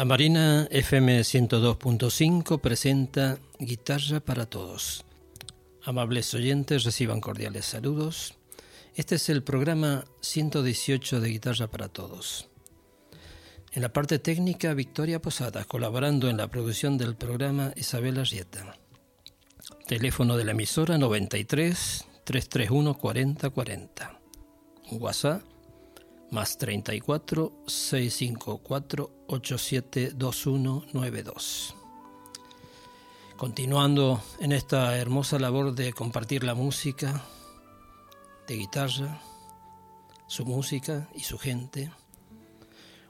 La Marina FM 102.5 presenta Guitarra para Todos. Amables oyentes, reciban cordiales saludos. Este es el programa 118 de Guitarra para Todos. En la parte técnica, Victoria Posada, colaborando en la producción del programa Isabel Arrieta. Teléfono de la emisora 93 331 4040. WhatsApp más 34 654 872192. Continuando en esta hermosa labor de compartir la música, de guitarra, su música y su gente,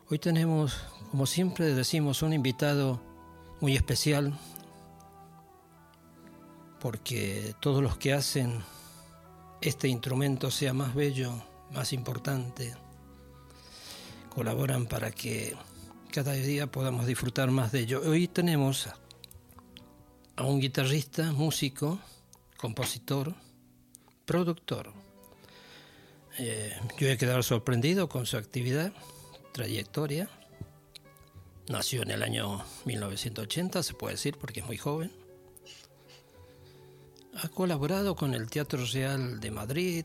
hoy tenemos, como siempre decimos, un invitado muy especial, porque todos los que hacen este instrumento sea más bello, más importante, colaboran para que cada día podamos disfrutar más de ello. Hoy tenemos a un guitarrista, músico, compositor, productor. Eh, yo he quedado sorprendido con su actividad, trayectoria. Nació en el año 1980, se puede decir, porque es muy joven. Ha colaborado con el Teatro Real de Madrid,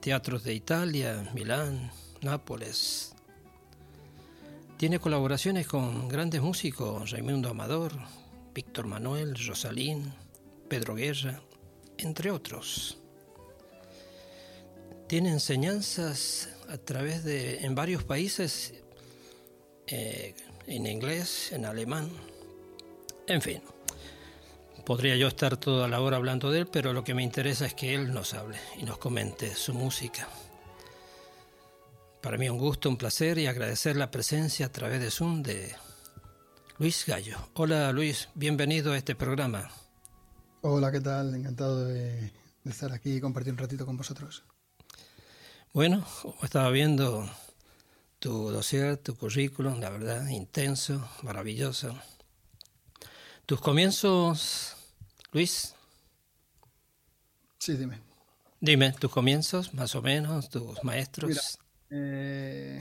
teatros de Italia, Milán, Nápoles, tiene colaboraciones con grandes músicos, Raimundo Amador, Víctor Manuel, Rosalín, Pedro Guerra, entre otros. Tiene enseñanzas a través de, en varios países, eh, en inglés, en alemán, en fin. Podría yo estar toda la hora hablando de él, pero lo que me interesa es que él nos hable y nos comente su música. Para mí un gusto, un placer y agradecer la presencia a través de Zoom de Luis Gallo. Hola Luis, bienvenido a este programa. Hola, ¿qué tal? Encantado de, estar aquí y compartir un ratito con vosotros. Bueno, como estaba viendo tu dossier, tu currículum, la verdad, intenso, maravilloso. ¿Tus comienzos, Luis? Sí, dime. Dime, tus comienzos, más o menos, tus maestros. Eh,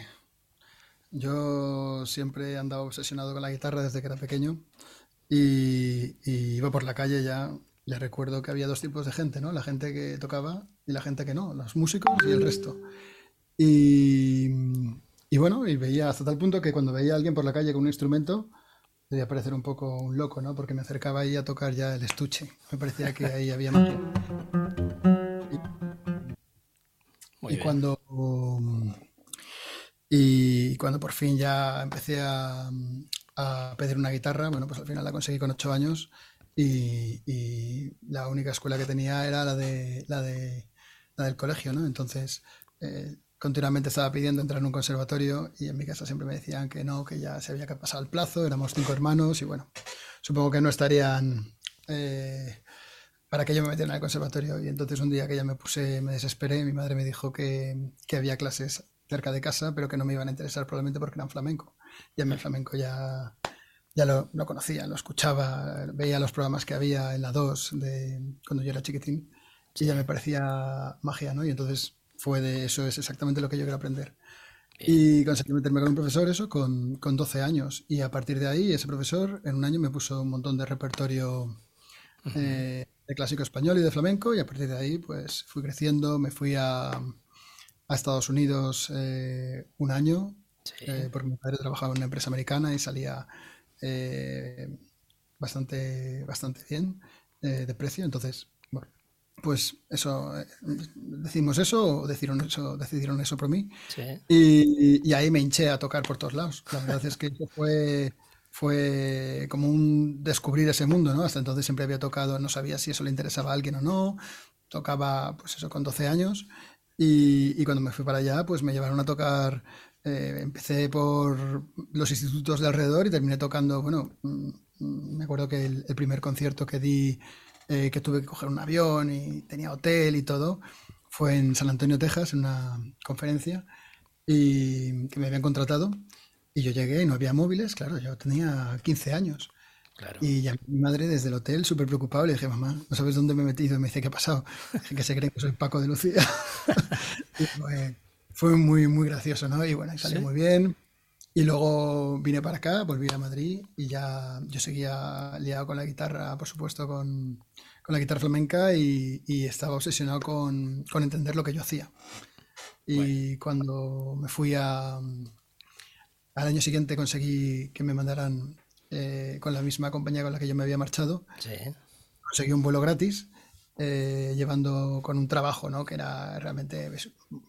yo siempre he andado obsesionado con la guitarra desde que era pequeño y, iba por la calle ya, ya recuerdo que había dos tipos de gente, ¿no? La gente que tocaba y la gente que no, los músicos y el resto. Y, y bueno, y veía hasta tal punto que cuando veía a alguien por la calle con un instrumento, debía parecer un poco un loco, ¿no? Porque me acercaba ahí a tocar ya el estuche. Me parecía que ahí había. Y cuando y cuando por fin ya empecé a, pedir una guitarra, bueno, pues al final la conseguí con ocho años y, la única escuela que tenía era la de la de la del colegio, ¿no? Entonces eh, continuamente estaba pidiendo entrar en un conservatorio y en mi casa siempre me decían que no, que ya se había pasado el plazo, éramos cinco hermanos y bueno, supongo que no estarían eh, para que yo me metiera en el conservatorio. Y entonces un día que ya me puse, me desesperé, mi madre me dijo que, que había clases cerca de casa, pero que no me iban a interesar probablemente porque eran flamenco. Y a mí el flamenco ya, ya lo, lo, conocía, lo escuchaba, veía los programas que había en la 2 de, cuando yo era chiquitín y ya me parecía magia, ¿no? Y entonces fue de eso, es exactamente lo que yo quiero aprender. Y conseguí meterme con un profesor, eso, con, con 12 años. Y a partir de ahí, ese profesor en un año me puso un montón de repertorio de clásico español y de flamenco y a partir de ahí pues fui creciendo, me fui a, a Estados Unidos eh, un año eh, porque mi padre trabajaba en una empresa americana y salía eh, bastante, bastante bien de precio, entonces bueno, pues eso, decimos eso o decidieron eso, decidieron eso por mí. Y, y, ahí me hinché a tocar por todos lados. La verdad es que eso fue fue como un descubrir ese mundo, ¿no? Hasta entonces siempre había tocado, no sabía si eso le interesaba a alguien o no, tocaba pues eso con 12 años y, cuando me fui para allá pues me llevaron a tocar, eh, empecé por los institutos de alrededor y terminé tocando, bueno, mm, me acuerdo que el, primer concierto que di, eh, que tuve que coger un avión y tenía hotel y todo, fue en San Antonio, Texas, en una conferencia y que me habían contratado y yo llegué y no había móviles, claro, yo tenía 15 años. Y ya mi madre desde el hotel, súper preocupada, le dije, mamá, ¿no sabes dónde me he metido? Y me dice, ¿qué ha pasado? que se cree que soy Paco de Lucía. fue, muy, muy gracioso, ¿no? Y bueno, salió muy bien. Y luego vine para acá, volví a Madrid y ya yo seguía liado con la guitarra, por supuesto, con, con la guitarra flamenca y, y estaba obsesionado con, con, entender lo que yo hacía. Y cuando me fui a... Al año siguiente conseguí que me mandaran eh, con la misma compañía con la que yo me había marchado. Sí. Conseguí un vuelo gratis eh, llevando con un trabajo, ¿no? Que era realmente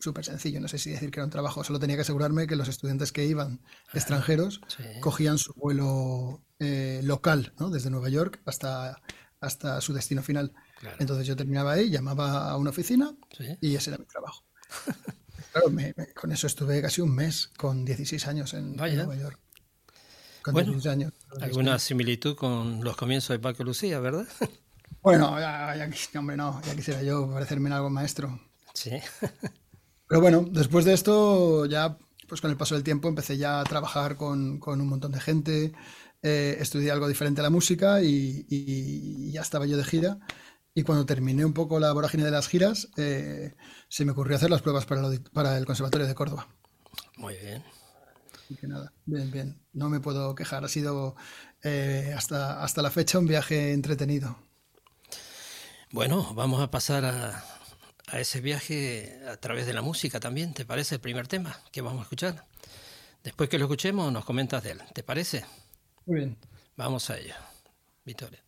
súper sencillo. No sé si decir que era un trabajo. Solo tenía que asegurarme que los estudiantes que iban extranjeros cogían su vuelo eh, local, ¿no? Desde Nueva York hasta, hasta su destino final. Entonces yo terminaba ahí, llamaba a una oficina y ese era mi trabajo. claro, con eso estuve casi un mes, con 16 años en, Nueva York. Con bueno, 16 años. Alguna similitud con los comienzos de Paco Lucía, ¿verdad? Bueno, ya, ya, hombre, no, ya quisiera yo parecerme en algo maestro. Sí. Pero bueno, después de esto, ya pues con el paso del tiempo empecé ya a trabajar con, con un montón de gente, eh, estudié algo diferente a la música y, ya estaba yo de gira. Y cuando terminé un poco la vorágine de las giras, eh, se me ocurrió hacer las pruebas para, para el Conservatorio de Córdoba. Muy bien. Que nada, bien, bien. No me puedo quejar. Ha sido eh, hasta, hasta la fecha un viaje entretenido. Bueno, vamos a pasar a, ese viaje a través de la música también, ¿te parece el primer tema que vamos a escuchar? Después que lo escuchemos nos comentas de él, ¿te parece? Muy bien. Vamos a ello. Victoria.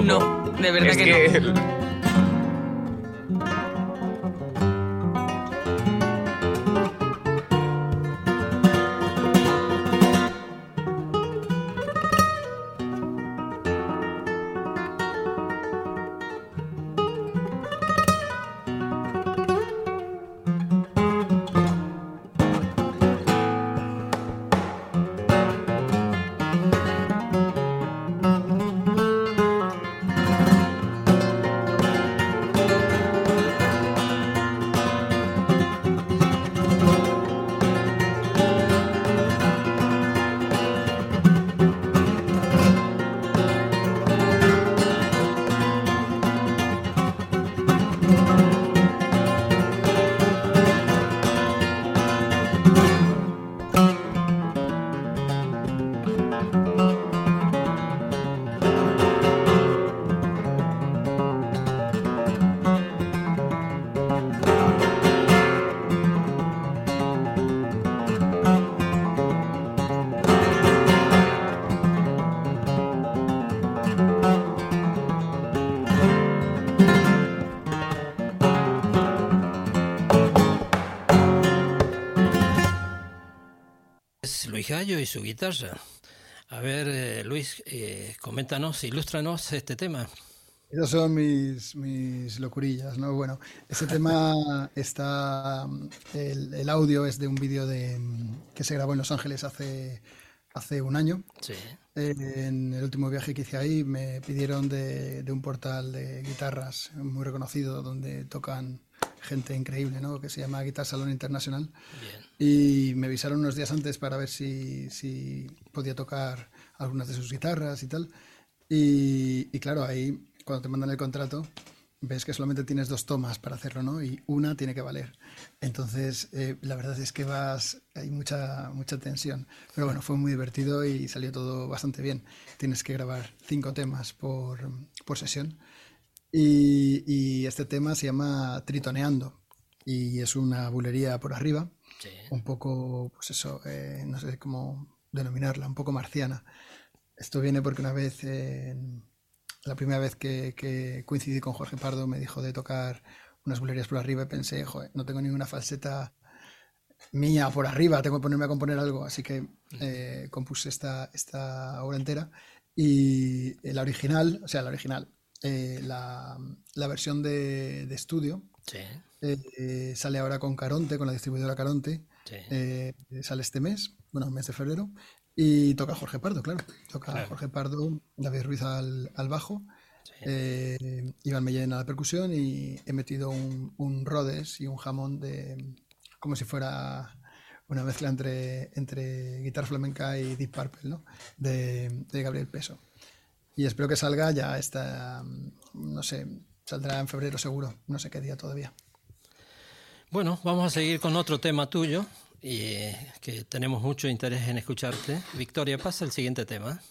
No, de verdad que, no. Luis Gallo y su guitarra. A ver, eh, Luis, eh, coméntanos, ilústranos este tema. Esas son mis, mis locurillas, ¿no? Bueno, este tema está. El, audio es de un vídeo de, que se grabó en Los Ángeles hace, hace un año. Sí. en el último viaje que hice ahí me pidieron de, de, un portal de guitarras muy reconocido donde tocan gente increíble, ¿no? Que se llama Guitar Salón Internacional. Y me avisaron unos días antes para ver si, si podía tocar algunas de sus guitarras y tal. Y, y claro, ahí cuando te mandan el contrato, ves que solamente tienes dos tomas para hacerlo, ¿no? Y una tiene que valer. Entonces, eh, la verdad es que vas, hay mucha, mucha tensión. Pero bueno, fue muy divertido y salió todo bastante bien. Tienes que grabar cinco temas por, por sesión. Y, y, este tema se llama Tritoneando. Y es una bulería por arriba. Un poco, pues eso, eh, no sé cómo denominarla, un poco marciana. Esto viene porque una vez... la primera vez que, coincidí con Jorge Pardo me dijo de tocar unas bulerías por arriba y pensé, joder, no tengo ninguna falseta mía por arriba, tengo que ponerme a componer algo, así que eh, compuse esta, esta obra entera y la original, o sea, la original, eh, la, versión de, estudio eh, sale ahora con Caronte, con la distribuidora Caronte, sale este mes, bueno, mes de febrero, y toca Jorge Pardo, claro. Toca Jorge Pardo, David Ruiz al, bajo, eh, Iván Mellén a la percusión y he metido un, un Rhodes y un jamón de como si fuera una mezcla entre, entre guitarra flamenca y Deep Purple, ¿no? De, de Gabriel Peso. Y espero que salga ya esta, no sé, saldrá en febrero seguro, no sé qué día todavía. Bueno, vamos a seguir con otro tema tuyo, y que tenemos mucho interés en escucharte. Victoria, pasa el siguiente tema.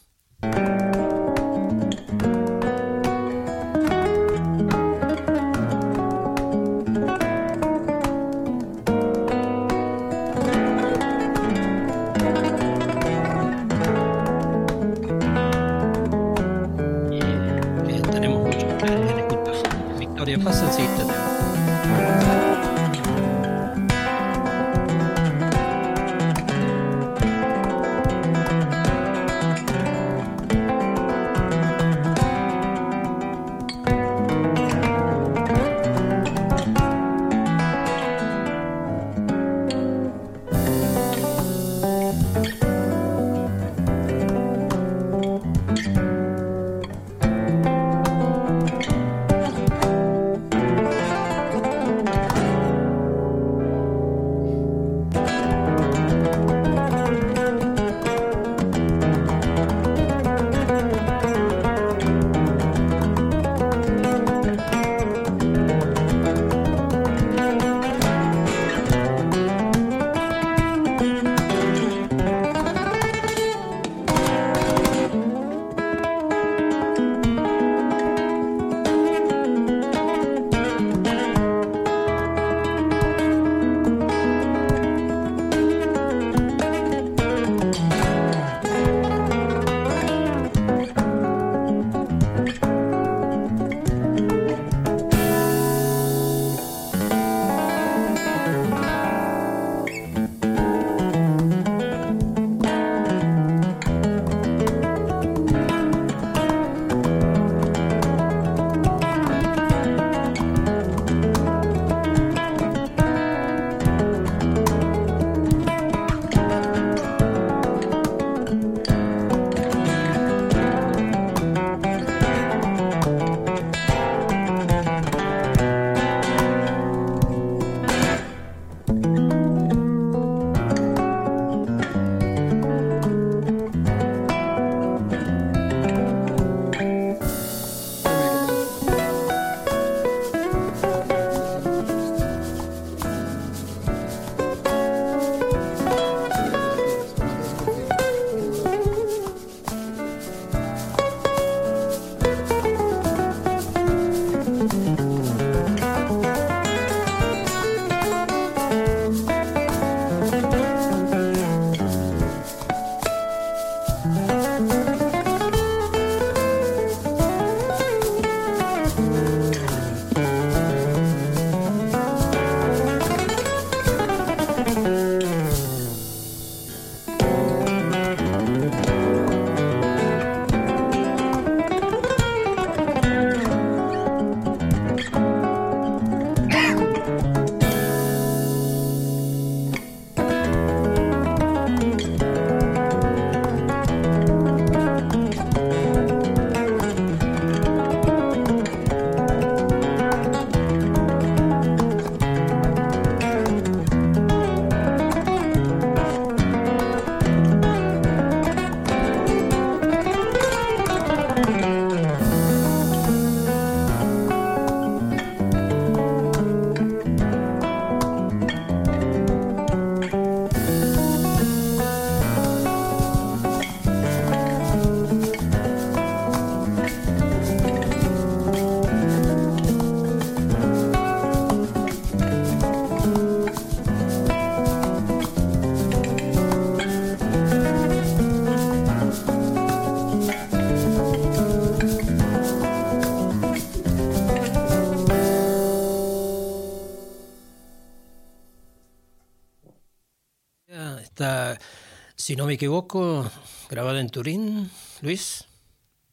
Si no me equivoco, grabado en Turín, Luis.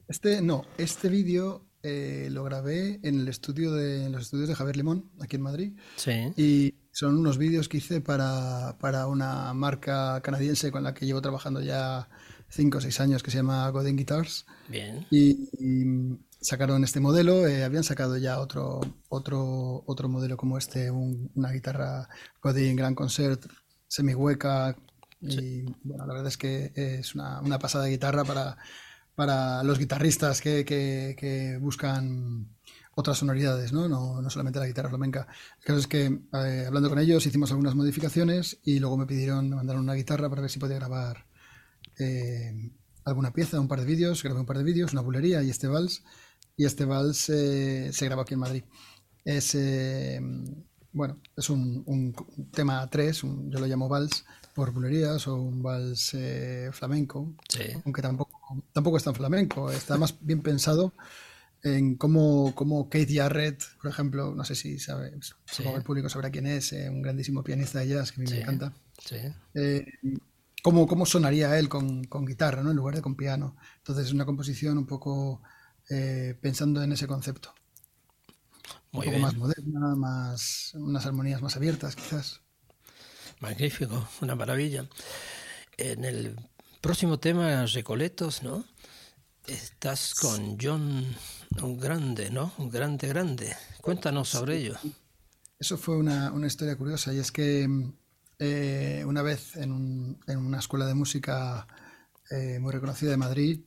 Este, no, este vídeo eh, lo grabé en el estudio de en los estudios de Javier Limón, aquí en Madrid. Sí. Y son unos vídeos que hice para, para una marca canadiense con la que llevo trabajando ya cinco o seis años, que se llama Godin Guitars. Bien. Y, y sacaron este modelo, eh, habían sacado ya otro, otro, otro modelo como este, un- una guitarra Godin Grand Concert semi-hueca. Y bueno, la verdad es que es una, una pasada de guitarra para, para los guitarristas que, que- que buscan otras sonoridades, ¿no? No, no solamente la guitarra flamenca. El caso es que eh, hablando con ellos hicimos algunas modificaciones y luego me pidieron, me mandaron una guitarra para ver si podía grabar eh, alguna pieza, un par de vídeos, grabé un par de vídeos, una bulería y este vals. Y este vals eh, se grabó aquí en Madrid. Es, eh, bueno, es un, un tema 3, un- yo lo llamo vals por bulerías o un vals eh, flamenco, Sí. aunque tampoco, tampoco es tan flamenco, está más bien pensado en cómo, cómo Keith Jarrett, por ejemplo, no sé si sabe, supongo que el público sabrá quién es, eh, un grandísimo pianista de jazz que a mí Sí. me encanta Sí. eh, cómo, cómo sonaría él con, con guitarra, ¿no? En lugar de con piano. Entonces es una composición un poco eh, pensando en ese concepto. Muy un poco bien. más moderna, más, unas armonías más abiertas, quizás. Magnífico, una maravilla. En el próximo tema, Recoletos, ¿no? Estás con John, un grande, ¿no? Un grande, grande. Cuéntanos sobre ello. Eso fue una, una historia curiosa y es que eh, una vez en, un- en una escuela de música eh, muy reconocida de Madrid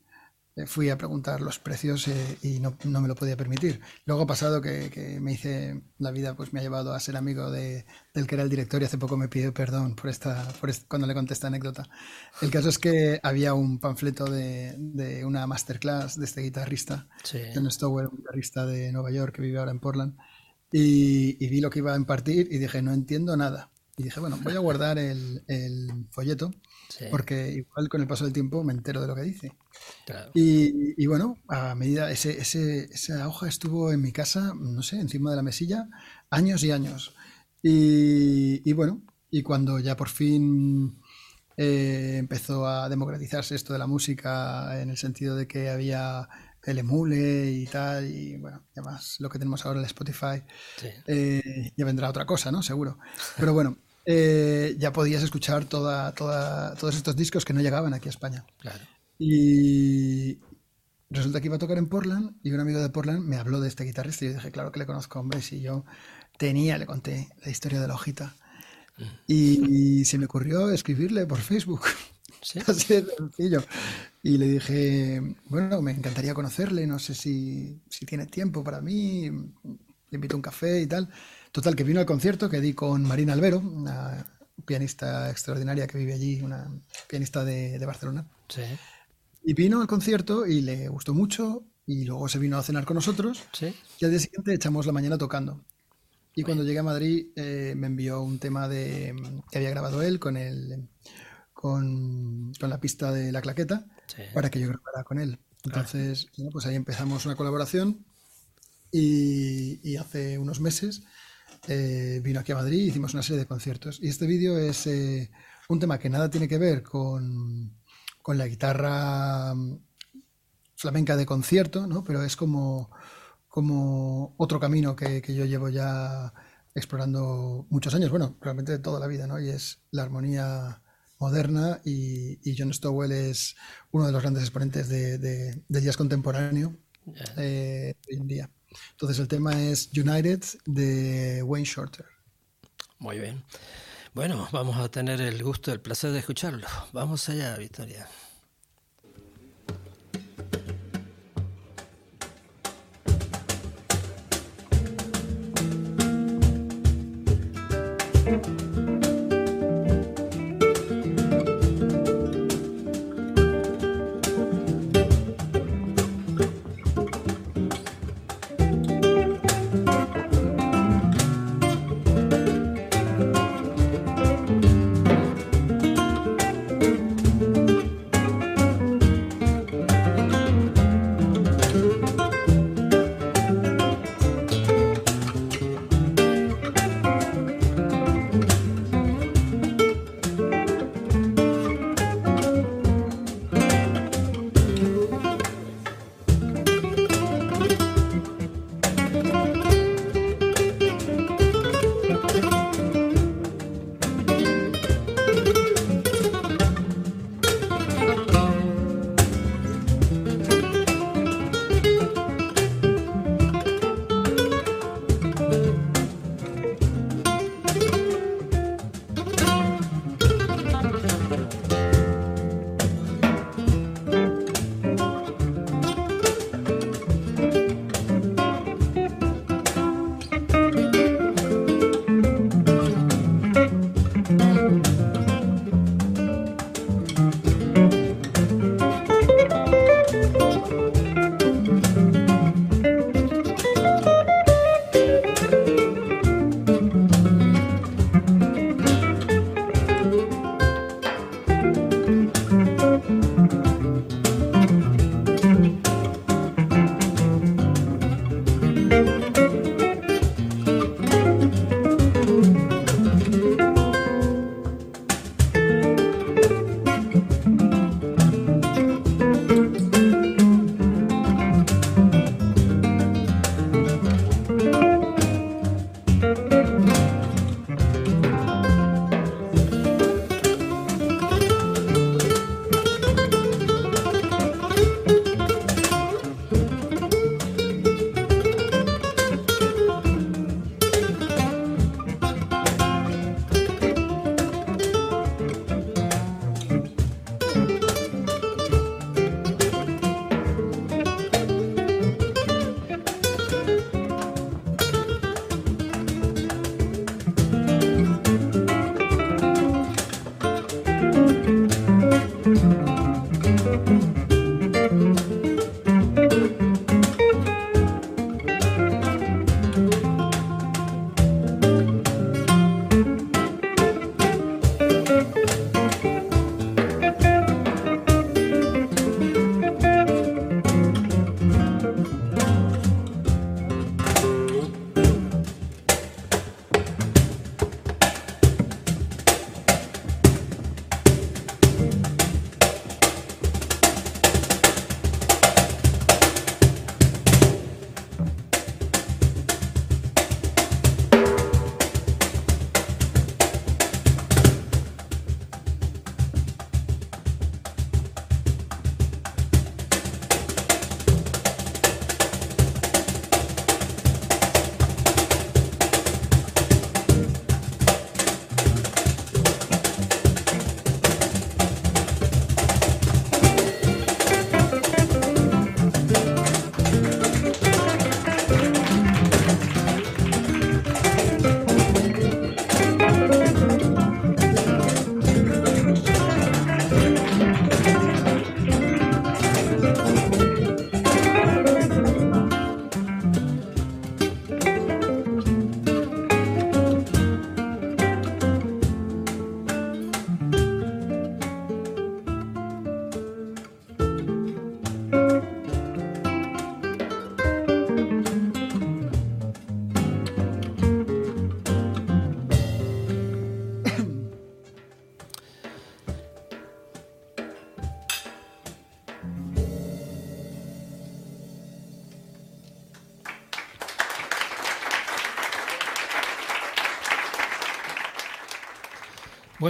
fui a preguntar los precios eh, y no, no me lo podía permitir. Luego ha pasado que, que me hice, la vida pues me ha llevado a ser amigo de, del que era el director y hace poco me pidió perdón por esta, por est- cuando le conté esta anécdota. El caso es que había un panfleto de, de una masterclass de este guitarrista Sí. John Stowell, un guitarrista de Nueva York que vive ahora en Portland, y, y vi lo que iba a impartir y dije, no entiendo nada. Y dije, bueno, voy a guardar el, el folleto Sí, porque igual con el paso del tiempo me entero de lo que dice. claro. Y, y bueno, a medida, ese, ese- esa hoja estuvo en mi casa, no sé, encima de la mesilla, años y años. Y, y bueno, y cuando ya por fin eh, empezó a democratizarse esto de la música en el sentido de que había el emule y tal, y bueno, además lo que tenemos ahora el Spotify, Sí. eh, ya vendrá otra cosa, ¿no? Seguro. Pero bueno, eh, ya podías escuchar toda, toda, todos estos discos que no llegaban aquí a España. Claro. Y resulta que iba a tocar en Portland y un amigo de Portland me habló de este guitarrista y yo dije, claro que le conozco, hombre, si yo tenía, le conté la historia de la hojita. Y se me ocurrió escribirle por Facebook. Sí. Así de sencillo. Y le dije, bueno, me encantaría conocerle, no sé si, si tiene tiempo para mí, le invito a un café y tal. Total, que vino al concierto que di con Marina Albero, una pianista extraordinaria que vive allí, una pianista de, de Barcelona. Sí. Y vino al concierto y le gustó mucho y luego se vino a cenar con nosotros Sí. y al día siguiente echamos la mañana tocando. Y cuando llegué a Madrid eh, me envió un tema de, que había grabado él con, el, con, con la pista de la claqueta Sí. para que yo grabara con él. Entonces, bueno, pues ahí empezamos una colaboración y, y hace unos meses eh, vino aquí a Madrid y hicimos una serie de conciertos. Y este vídeo es eh, un tema que nada tiene que ver con, con la guitarra mm, flamenca de concierto, ¿no? pero es como, como otro camino que, que yo llevo ya explorando muchos años, bueno, realmente toda la vida, ¿no? y es la armonía moderna y, y John Stowell es uno de los grandes exponentes de, de- del jazz contemporáneo eh, hoy en día. Entonces el tema es United de Wayne Shorter. Muy bien. Bueno, vamos a tener el gusto, el placer de escucharlo. Vamos allá, Victoria.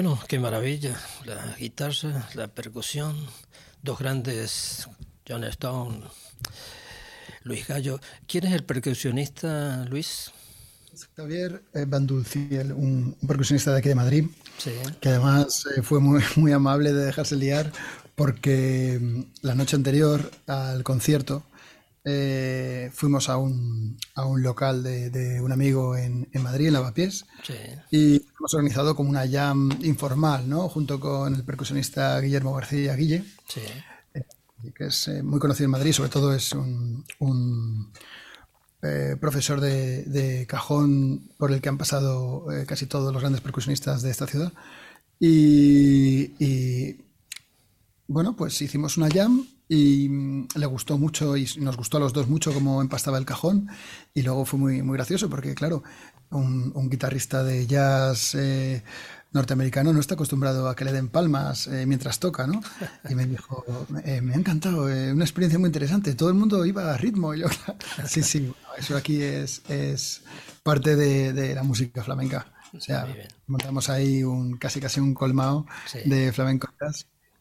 Bueno, qué maravilla. La guitarra, la percusión, dos grandes, John Stone, Luis Gallo. ¿Quién es el percusionista, Luis? Javier Van Dulciel, un, percusionista de aquí de Madrid, que además eh, fue muy, muy amable de dejarse liar porque mm, la noche anterior al concierto eh, fuimos a un, a un local de, un amigo en, en, Madrid, en Lavapiés, y hemos organizado como una jam informal, ¿no? Junto con el percusionista Guillermo García Guille, eh, que es eh, muy conocido en Madrid, sobre todo es un, un profesor de, cajón por el que han pasado casi todos los grandes percusionistas de esta ciudad. Y, y bueno, pues hicimos una jam y mm, le gustó mucho y nos gustó a los dos mucho cómo empastaba el cajón y luego fue muy, muy gracioso porque claro, un, guitarrista de jazz eh, norteamericano no está acostumbrado a que le den palmas eh, mientras toca, ¿no? Y me dijo, eh, me ha encantado, una experiencia muy interesante, todo el mundo iba a ritmo. Y yo, sí, sí, eso aquí es, es parte de, la música flamenca. O sea, montamos ahí un casi casi un colmado de flamenco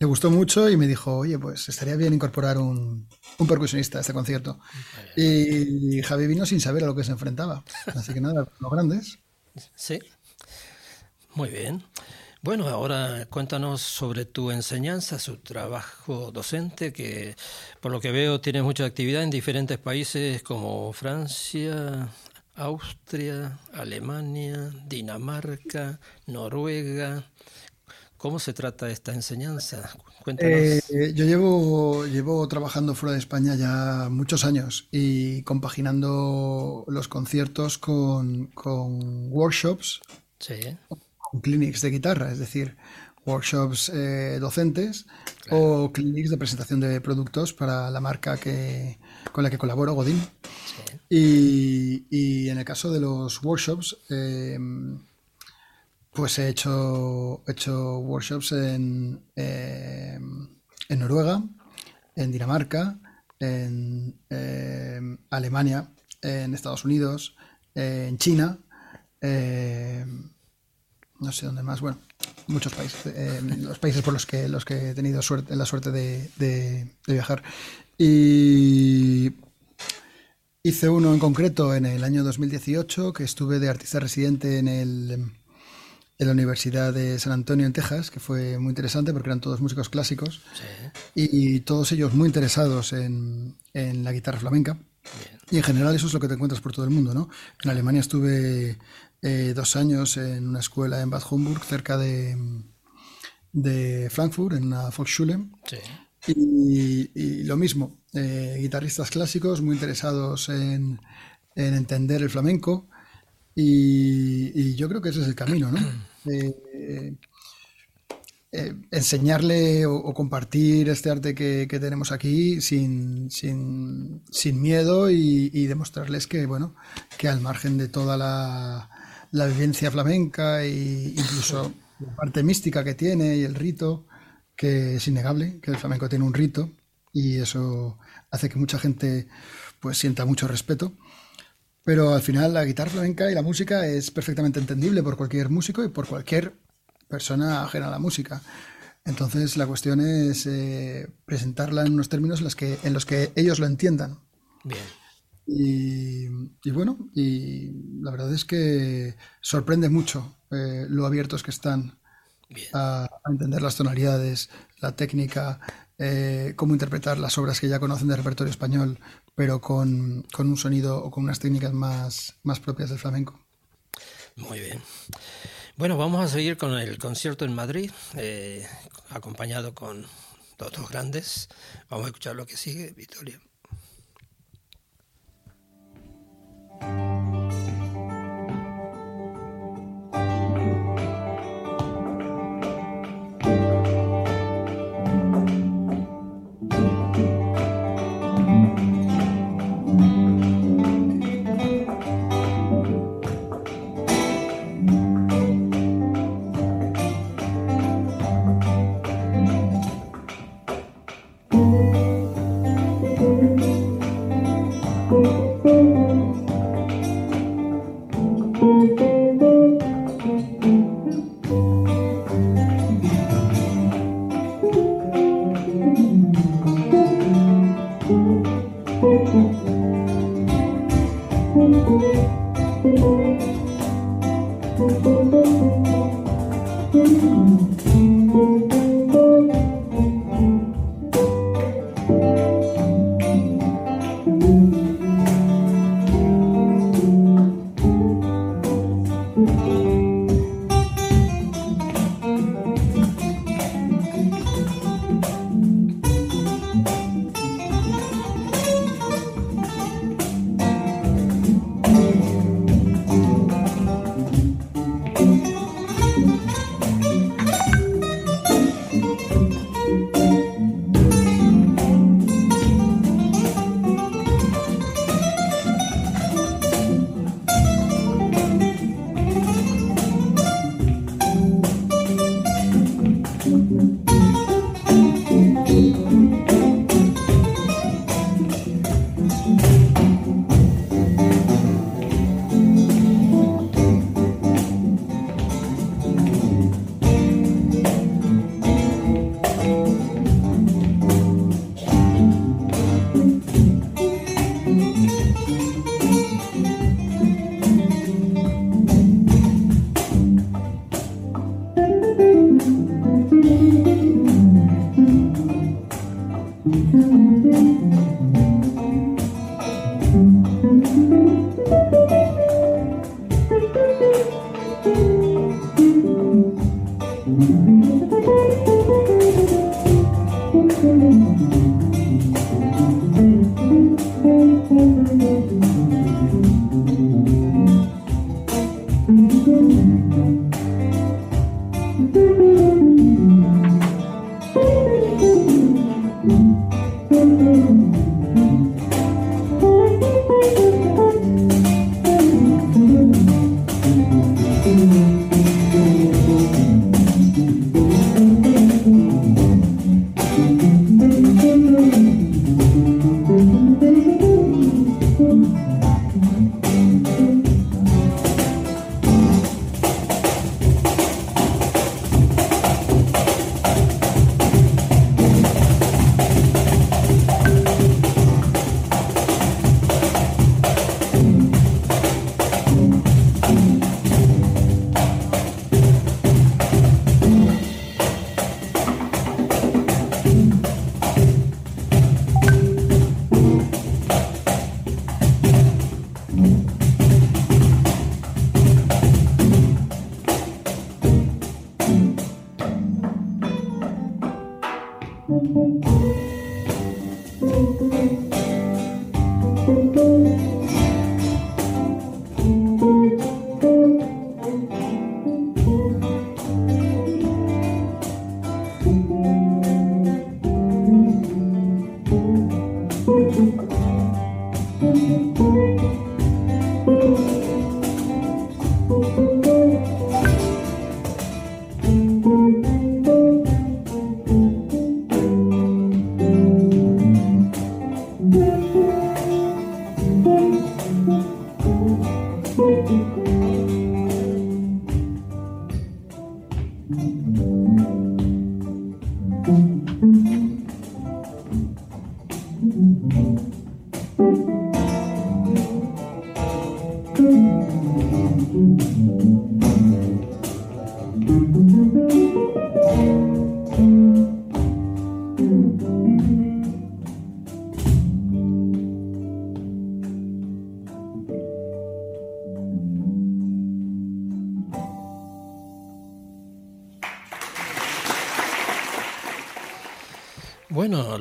le gustó mucho y me dijo, oye, pues estaría bien incorporar un, percusionista a este concierto. Y Javi vino sin saber a lo que se enfrentaba. Así que nada, los grandes. Sí, muy bien. Bueno, ahora cuéntanos sobre tu enseñanza, su trabajo docente, que por lo que veo tienes mucha actividad en diferentes países como Francia, Austria, Alemania, Dinamarca, Noruega. ¿Cómo se trata esta enseñanza? Cuéntanos. Eh, yo llevo, llevo trabajando fuera de España ya muchos años y compaginando los conciertos con, workshops, con clinics de guitarra, es decir, workshops eh, docentes o clinics de presentación de productos para la marca que, con la que colaboro, Godín. Y, en el caso de los workshops, eh, pues he hecho, hecho workshops en, en Noruega, en Dinamarca, en Alemania, en Estados Unidos, en China, no sé dónde más, bueno, muchos países, los países por los que, los que he tenido suerte, la suerte de, de viajar. Y hice uno en concreto en el año 2018, que estuve de artista residente en el en la Universidad de San Antonio en Texas, que fue muy interesante porque eran todos músicos clásicos y, todos ellos muy interesados en, la guitarra flamenca. Y en general eso es lo que te encuentras por todo el mundo, ¿no? En Alemania estuve eh, dos años en una escuela en Bad Homburg, cerca de, de Frankfurt, en una Volksschule. Y, lo mismo, eh, guitarristas clásicos muy interesados en, en entender el flamenco. Y, yo creo que ese es el camino, ¿no? Eh, enseñarle o, compartir este arte que, tenemos aquí sin, sin, sin miedo y, demostrarles que, bueno, que al margen de toda la, la vivencia flamenca e incluso la parte mística que tiene y el rito, que es innegable, que el flamenco tiene un rito y eso hace que mucha gente pues sienta mucho respeto pero al final la guitarra flamenca y la música es perfectamente entendible por cualquier músico y por cualquier persona ajena a la música. Entonces la cuestión es eh, presentarla en unos términos en los, que, en los que ellos lo entiendan. Bien. Y, bueno, y la verdad es que sorprende mucho eh, lo abiertos que están a, entender las tonalidades, la técnica, eh, cómo interpretar las obras que ya conocen de repertorio español, pero con, un sonido o con unas técnicas más, más propias del flamenco. Muy bien. Bueno, vamos a seguir con el concierto en Madrid, eh, acompañado con los dos grandes. Vamos a escuchar lo que sigue, Victoria.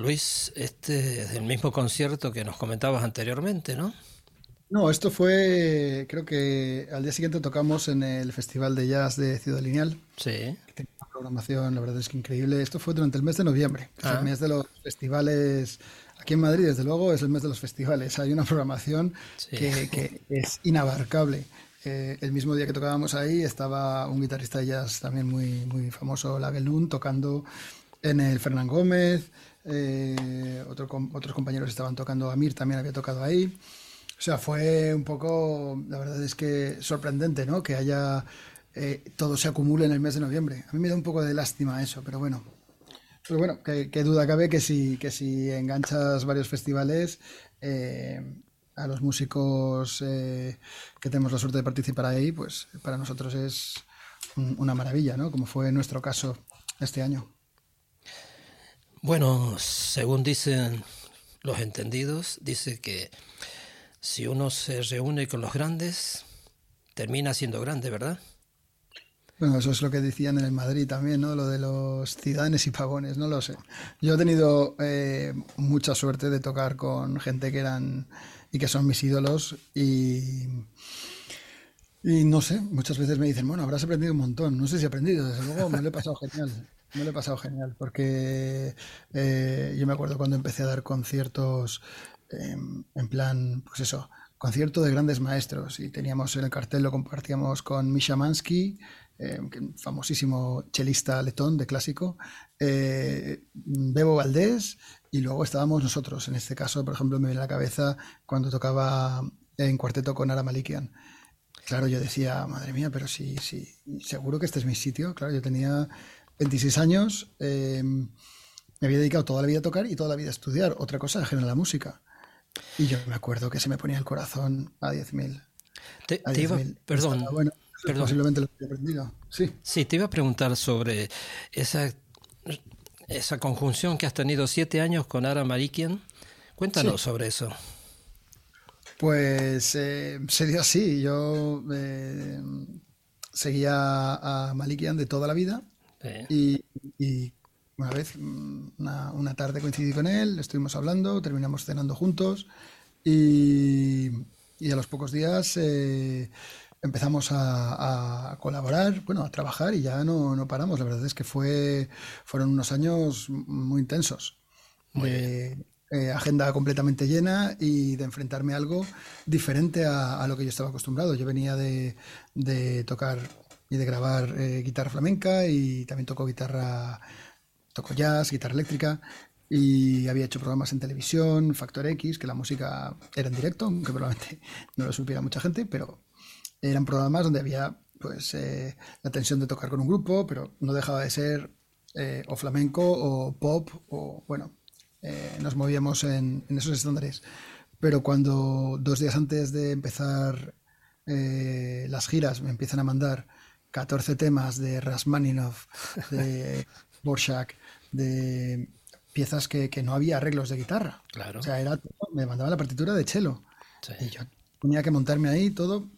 Luis, este es el mismo concierto que nos comentabas anteriormente, ¿no? No, esto fue, creo que al día siguiente tocamos en el Festival de Jazz de Ciudad Lineal. Sí. Tenía una programación, la verdad es que increíble. Esto fue durante el mes de noviembre, es el ah. mes de los festivales. Aquí en Madrid, desde luego, es el mes de los festivales. Hay una programación que, es inabarcable. Eh, el mismo día que tocábamos ahí estaba un guitarrista de jazz también muy, muy famoso, Lagelun, tocando en el Fernán Gómez. Eh, otros compañeros estaban tocando, Amir también había tocado ahí. O sea, fue un poco, la verdad es que sorprendente, ¿no? Que haya eh, todo se acumule en el mes de noviembre. A mí me da un poco de lástima eso, pero bueno. Pero bueno, qué duda cabe que si, que si enganchas varios festivales, eh, a los músicos eh, que tenemos la suerte de participar ahí, pues para nosotros es una maravilla, ¿no? Como fue nuestro caso este año. Bueno, según dicen los entendidos, dice que si uno se reúne con los grandes, termina siendo grande, ¿verdad? Bueno, eso es lo que decían en el Madrid también, ¿no? Lo de los ciudadanos y pagones, no lo sé. Yo he tenido eh, mucha suerte de tocar con gente que eran y que son mis ídolos y, y no sé, muchas veces me dicen, bueno, habrás aprendido un montón. No sé si he aprendido, desde luego me lo he pasado genial. Me lo he pasado genial porque eh, yo me acuerdo cuando empecé a dar conciertos Em, en plan, pues eso, concierto de grandes maestros. Y teníamos en el cartel, lo compartíamos con Misha Mansky, em, famosísimo chelista letón de clásico, eh, Bebo Valdés, y luego estábamos nosotros. En este caso, por ejemplo, me viene la cabeza cuando tocaba en cuarteto con Ara Malikian. Claro, yo decía, madre mía, pero sí, sí, seguro que este es mi sitio. Claro, yo tenía 26 años, em, me había dedicado toda la vida a tocar y toda la vida a estudiar. Otra cosa ajena a la música. Y yo me acuerdo que se me ponía el corazón a 10.000. Te, iba, perdón, bueno, posiblemente lo he aprendido. Sí. sí, te iba a preguntar sobre esa esa conjunción que has tenido siete años con Ara Marikian. Cuéntanos sobre eso. Pues eh, se dio así. Yo eh, seguía a Malikian de toda la vida y, una vez, una, tarde coincidí con él, estuvimos hablando, terminamos cenando juntos y, a los pocos días eh, empezamos a, colaborar, bueno, a trabajar y ya no, no, paramos. La verdad es que fue, fueron unos años muy intensos. Eh, agenda completamente llena y de enfrentarme a algo diferente a, lo que yo estaba acostumbrado. Yo venía de, tocar y de grabar eh, guitarra flamenca y también toco guitarra, toco jazz, guitarra eléctrica y había hecho programas en televisión, Factor X, que la música era en directo, aunque probablemente no lo supiera mucha gente, pero eran programas donde había pues eh, la tensión de tocar con un grupo, pero no dejaba de ser o flamenco o pop o bueno, eh, nos movíamos en, esos estándares. Pero cuando dos días antes de empezar eh, las giras me empiezan a mandar 14 temas de Rasmaninov, de Borshak, de piezas que, no había arreglos de guitarra. Claro. O sea, era, me mandaba la partitura de cello. Y yo tenía que montarme ahí todo.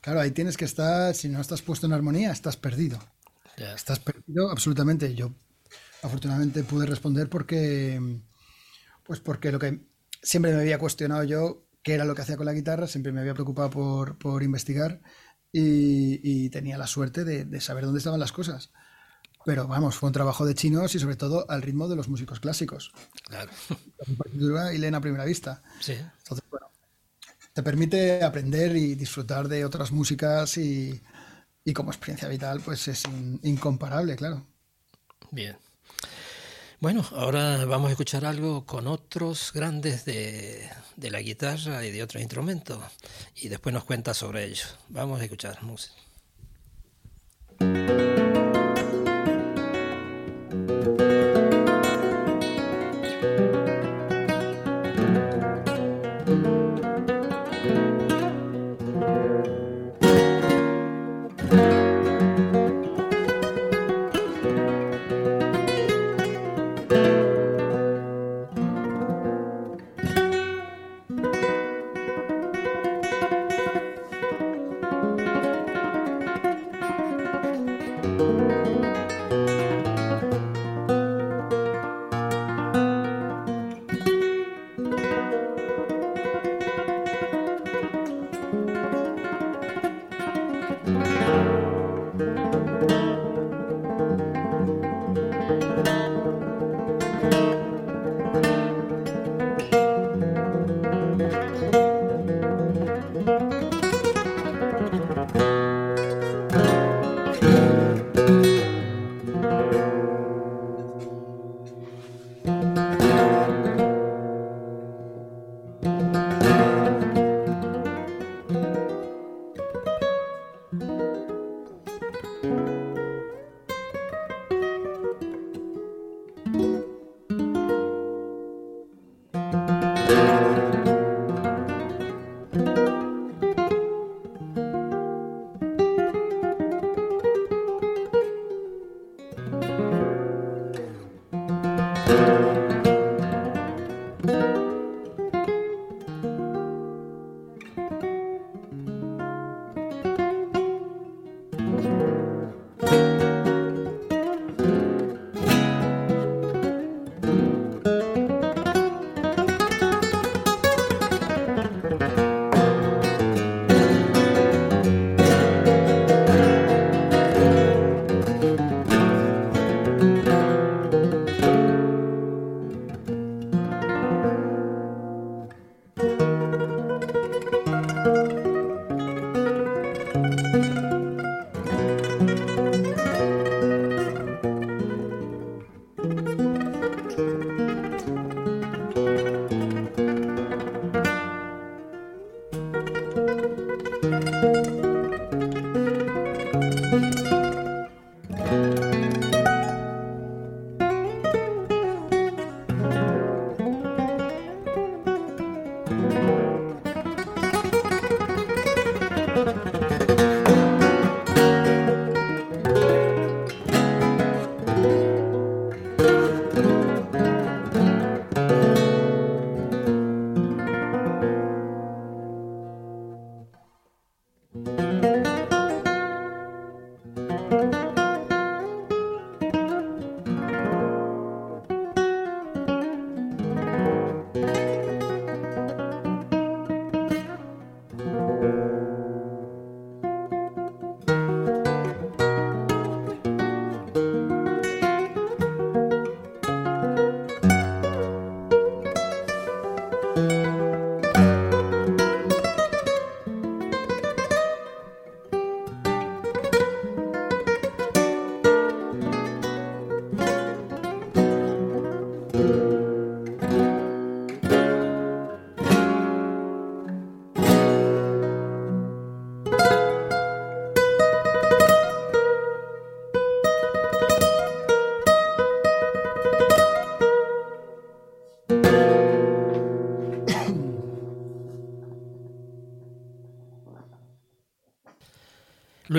Claro, ahí tienes que estar, si no estás puesto en armonía, estás perdido. Estás perdido absolutamente. Yo afortunadamente pude responder porque pues porque lo que siempre me había cuestionado yo, qué era lo que hacía con la guitarra, siempre me había preocupado por, investigar y, tenía la suerte de, saber dónde estaban las cosas. Pero vamos, fue un trabajo de chinos y sobre todo al ritmo de los músicos clásicos. Claro. y leen a primera vista. Sí. Entonces, bueno, te permite aprender y disfrutar de otras músicas y, como experiencia vital, pues es incomparable, claro. Bien. Bueno, ahora vamos a escuchar algo con otros grandes de, de la guitarra y de otros instrumentos y después nos cuenta sobre ello. Vamos a escuchar música.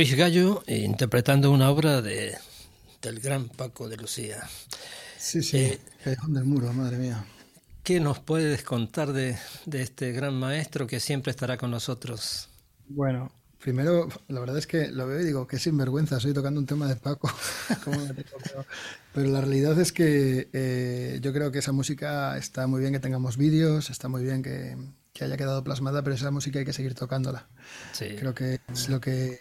Luis Gallo interpretando una obra de, del gran Paco de Lucía. Sí, sí, eh, del muro, madre mía. ¿Qué nos puedes contar de, de este gran maestro que siempre estará con nosotros? Bueno, Primero, la verdad es que lo veo y digo, qué sinvergüenza, estoy tocando un tema de Paco. pero, la realidad es que eh, yo creo que esa música está muy bien que tengamos vídeos, está muy bien que, haya quedado plasmada, pero esa música hay que seguir tocándola. Creo que es lo que,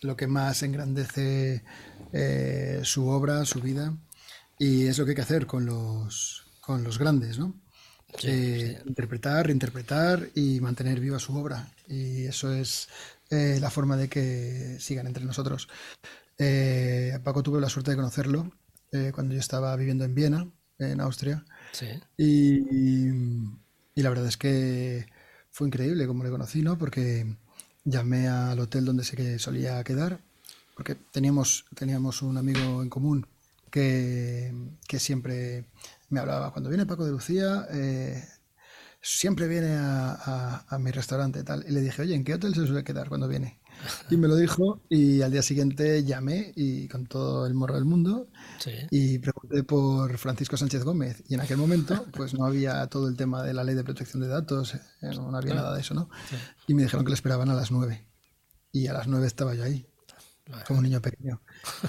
lo que más engrandece eh, su obra, su vida, y es lo que hay que hacer con los, con los grandes, ¿no? Eh, interpretar, reinterpretar y mantener viva su obra. Y eso es eh, la forma de que sigan entre nosotros. Eh, Paco tuve la suerte de conocerlo eh, cuando yo estaba viviendo en Viena, en Austria. Y, la verdad es que fue increíble como le conocí, ¿no? Porque llamé al hotel donde sé que solía quedar, porque teníamos, teníamos un amigo en común que, que siempre me hablaba, cuando viene Paco de Lucía, siempre viene a, mi restaurante tal. Y le dije, oye, ¿en qué hotel se suele quedar cuando viene? Y me lo dijo y al día siguiente llamé y con todo el morro del mundo y pregunté por Francisco Sánchez Gómez y en aquel momento pues no había todo el tema de la ley de protección de datos, eh, no había nada de eso, ¿no? Y me dijeron que le esperaban a las nueve y a las nueve estaba yo ahí. Como un niño pequeño.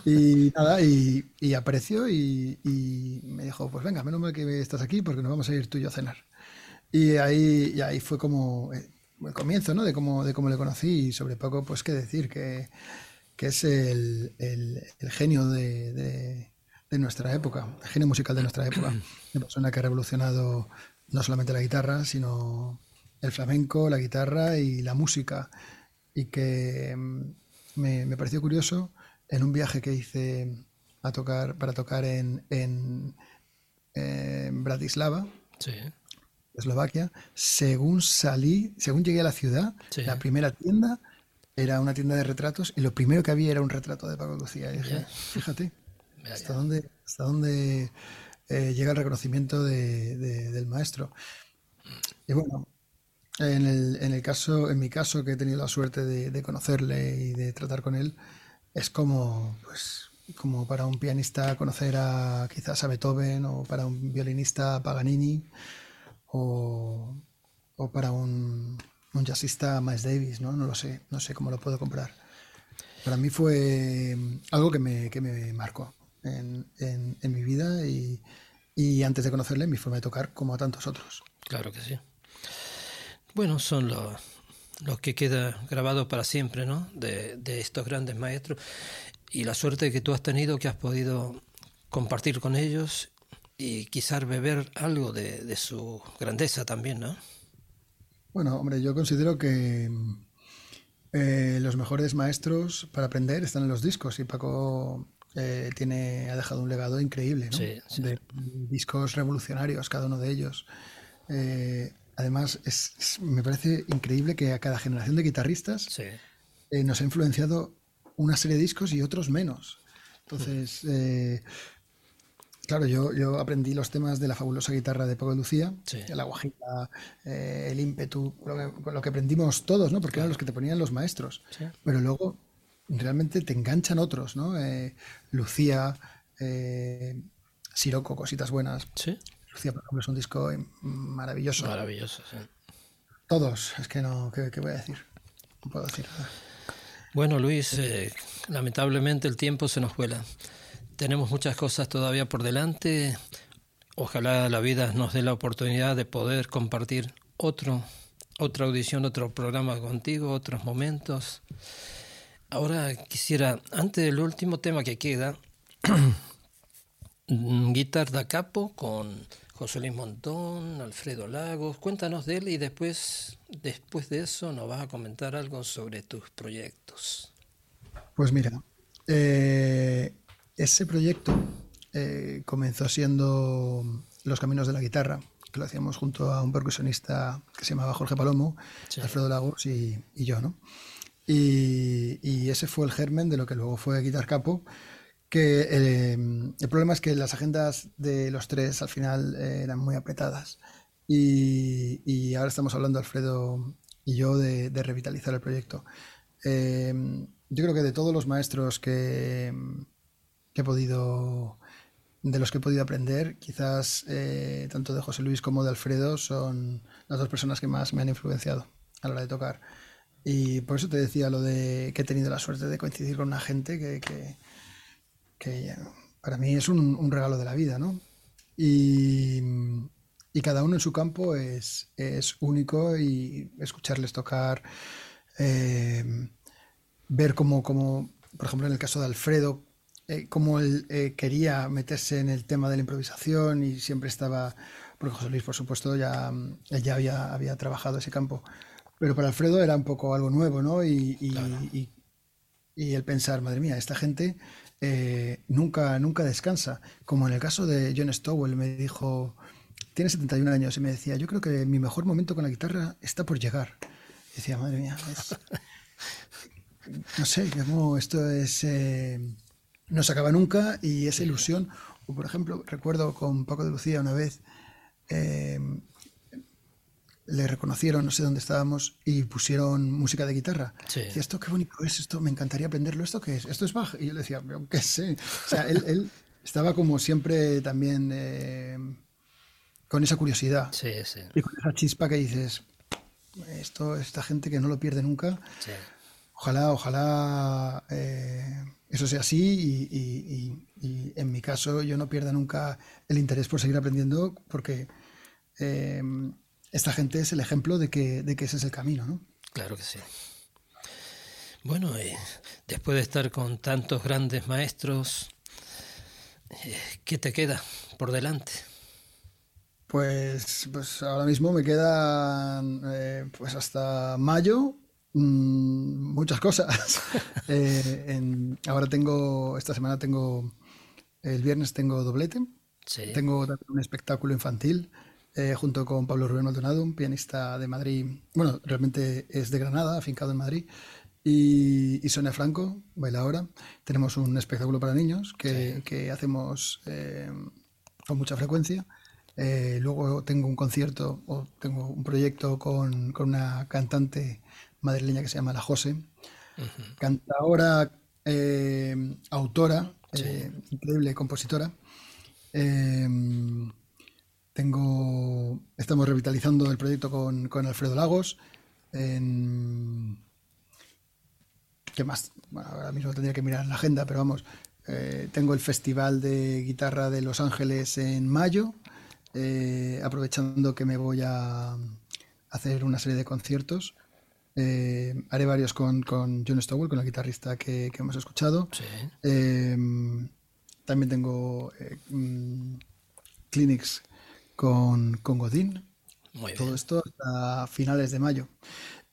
Y nada, y, apareció y, y, me dijo, pues venga, menos mal que estás aquí porque nos vamos a ir tú y yo a cenar. Y ahí, y ahí fue como eh, el comienzo, ¿no? De cómo, de cómo le conocí y sobre poco, pues qué decir, que, que es el, el, genio de, de, nuestra época, el genio musical de nuestra época. Una persona que ha revolucionado no solamente la guitarra, sino el flamenco, la guitarra y la música. Y que mm, me, me pareció curioso en un viaje que hice a tocar, para tocar en, en, en Bratislava. Sí Eslovaquia, según salí, según llegué a la ciudad, la primera tienda era una tienda de retratos y lo primero que había era un retrato de Paco Lucía. Y dije, fíjate, hasta dónde, hasta dónde eh, llega el reconocimiento del maestro. Y bueno, en el, en el, caso, en mi caso, que he tenido la suerte de, conocerle y de tratar con él, es como, pues, como para un pianista conocer a quizás a Beethoven o para un violinista a Paganini o, para un, un, jazzista Miles Davis, ¿no? No lo sé, no sé cómo lo puedo comprar. Para mí fue algo que me, que me marcó en, en, mi vida y, y, antes de conocerle mi forma de tocar como a tantos otros. Claro que sí. Bueno, son los, los que queda grabado para siempre, ¿no? De, de estos grandes maestros y la suerte que tú has tenido que has podido compartir con ellos y quizás beber algo de, su grandeza también, ¿no? Bueno, hombre, yo considero que eh, los mejores maestros para aprender están en los discos y Paco eh, tiene, ha dejado un legado increíble, ¿no? Sí, De discos revolucionarios, cada uno de ellos. Eh, además, es, me parece increíble que a cada generación de guitarristas nos ha influenciado una serie de discos y otros menos. Entonces, Claro, yo, yo aprendí los temas de la fabulosa guitarra de Paco Lucía, la guajita, eh, el ímpetu, lo que, aprendimos todos, ¿no? Porque eran los que te ponían los maestros. Pero luego realmente te enganchan otros, ¿no? Eh, Lucía, eh, Siroco, cositas buenas. Sí. Lucía, por ejemplo, es un disco maravilloso. Maravilloso, sí. Todos, es que no, ¿qué, voy a decir? No puedo decir nada. Bueno, Luis, lamentablemente el tiempo se nos vuela. Tenemos muchas cosas todavía por delante. Ojalá la vida nos dé la oportunidad de poder compartir otro, otra audición, otro programa contigo, otros momentos. Ahora quisiera, antes del último tema que queda, Guitar da Capo con José Luis Montón, Alfredo Lagos. Cuéntanos de él y después, después de eso nos vas a comentar algo sobre tus proyectos. Pues mira, eh, ese proyecto eh, comenzó siendo Los Caminos de la Guitarra, que lo hacíamos junto a un percusionista que se llamaba Jorge Palomo, Alfredo Lagos y, yo, ¿no? Y, ese fue el germen de lo que luego fue Guitar Capo, que eh, el problema es que las agendas de los tres al final eh, eran muy apretadas. Y, ahora estamos hablando, Alfredo y yo, de, revitalizar el proyecto. yo creo que de todos los maestros que he podido de los que he podido aprender, quizás eh, tanto de José Luis como de Alfredo son las dos personas que más me han influenciado a la hora de tocar. Y por eso te decía lo de que he tenido la suerte de coincidir con una gente que, que, para mí es un, regalo de la vida, ¿no? Y, y, cada uno en su campo es, es único y escucharles tocar, eh, ver cómo, cómo, por ejemplo, en el caso de Alfredo, eh, como él eh, quería meterse en el tema de la improvisación y siempre estaba, porque José Luis, por supuesto, ya, ya había, había trabajado ese campo, pero para Alfredo era un poco algo nuevo, ¿no? Y, y, y, el pensar, madre mía, esta gente eh, nunca, nunca descansa, como en el caso de John Stowell, me dijo, tiene 71 años, y me decía, yo creo que mi mejor momento con la guitarra está por llegar. decía, madre mía, no sé, como esto es no se acaba nunca y esa ilusión, o por ejemplo, recuerdo con Paco de Lucía una vez, eh, le reconocieron, no sé dónde estábamos, y pusieron música de guitarra. Sí. Decía, esto qué bonito es, esto me encantaría aprenderlo, ¿esto qué es? Esto es Bach. Y yo le decía, qué sé. O sea, él, estaba como siempre también eh, con esa curiosidad. Sí, sí. Y con esa chispa que dices, esto, esta gente que no lo pierde nunca. Sí. Ojalá, ojalá eh, eso sea así y, en mi caso yo no pierda nunca el interés por seguir aprendiendo porque eh, esta gente es el ejemplo de que, de que ese es el camino, ¿no? Claro que sí. Bueno, eh, después de estar con tantos grandes maestros, eh, ¿qué te queda por delante? Pues, pues ahora mismo me quedan pues hasta mayo Mm, muchas cosas. Eh, ahora tengo, esta semana tengo, el viernes tengo doblete. Tengo un espectáculo infantil eh, junto con Pablo Rubén Maldonado, un pianista de Madrid. Bueno, realmente es de Granada, afincado en Madrid. Y, Sonia Franco, bailadora. Tenemos un espectáculo para niños que, hacemos eh, con mucha frecuencia. luego tengo un concierto o tengo un proyecto con, con una cantante madrileña que se llama La cantadora, eh, autora, eh, increíble compositora. Em, tengo, estamos revitalizando el proyecto con, Alfredo Lagos. ¿Qué más? ahora mismo tendría que mirar la agenda, pero vamos. Eh, tengo el Festival de Guitarra de Los Ángeles en mayo, aprovechando que me voy a hacer una serie de conciertos eh, haré varios con, con, John Stowell, con el guitarrista que, hemos escuchado. Em, también tengo eh, mm, clinics con, con Godín. Todo esto a finales de mayo.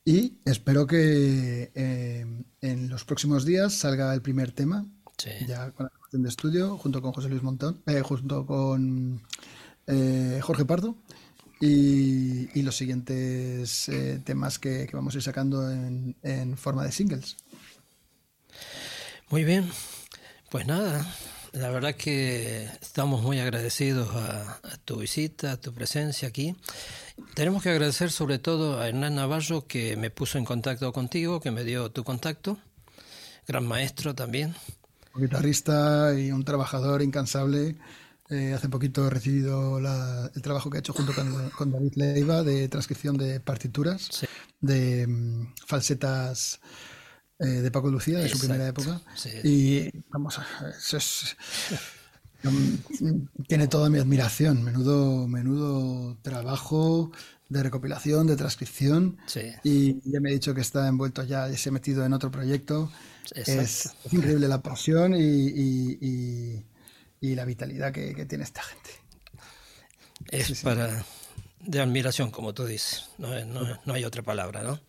Y espero que em, en los próximos días salga el primer tema, ya con la grabación de estudio, junto con José Luis Montón, eh, junto con Jorge Pardo y, los siguientes eh, temas que, vamos a ir sacando en, forma de singles. Muy bien, pues nada, la verdad que estamos muy agradecidos a, tu visita, a tu presencia aquí. Tenemos que agradecer sobre todo a Hernán Navarro que me puso en contacto contigo, que me dio tu contacto, gran maestro también. Un guitarrista y un trabajador incansable eh, hace poquito he recibido el trabajo que ha hecho junto con, David Leiva de transcripción de partituras, de mm, falsetas eh, de Paco Lucía, de su primera época. Y vamos, eso es, mm, tiene toda mi admiración. Menudo, menudo trabajo de recopilación, de transcripción. Y ya me ha dicho que está envuelto ya y se ha metido en otro proyecto. Es, increíble la pasión y y la vitalidad que, tiene esta gente. Es para de admiración, como tú dices. No, hay otra palabra, ¿no?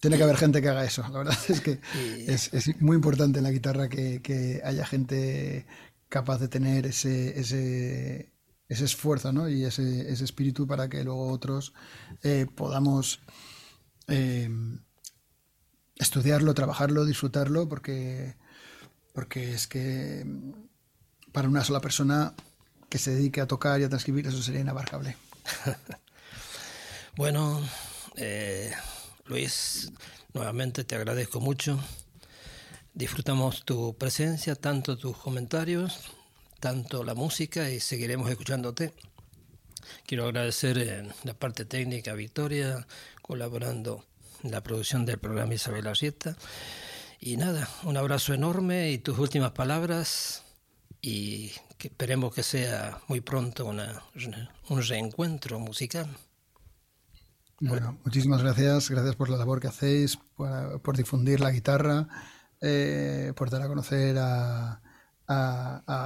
Tiene que haber gente que haga eso. La verdad es que es, muy importante en la guitarra que, haya gente capaz de tener ese, ese, ese esfuerzo ¿no? y ese, ese, espíritu para que luego otros eh, podamos eh, estudiarlo, trabajarlo, disfrutarlo, porque, porque es que para una sola persona que se dedique a tocar y a transcribir, eso sería inabarcable. bueno, eh, Luis, nuevamente te agradezco mucho Disfrutamos tu presencia, tanto tus comentarios, tanto la música y seguiremos escuchándote. Quiero agradecer en la parte técnica a Victoria, colaborando en la producción del programa Isabel Arrieta. Y nada, un abrazo enorme y tus últimas palabras y que esperemos que sea muy pronto una, un reencuentro musical. Bueno, muchísimas gracias, gracias por la labor que hacéis, por difundir la guitarra eh, por dar a conocer a,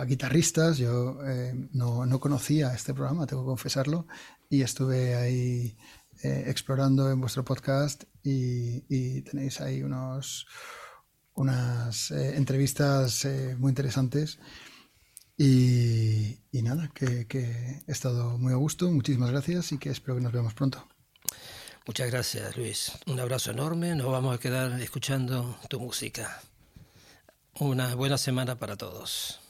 guitarristas. Yo eh, no, conocía este programa, tengo que confesarlo, y estuve ahí eh, explorando en vuestro podcast y, tenéis ahí unos, unas entrevistas muy interesantes. Y, nada, que, que he estado muy a gusto, muchísimas gracias y que espero que nos veamos pronto. Muchas gracias, Luis. Un abrazo enorme. Nos vamos a quedar escuchando tu música. Una buena semana para todos.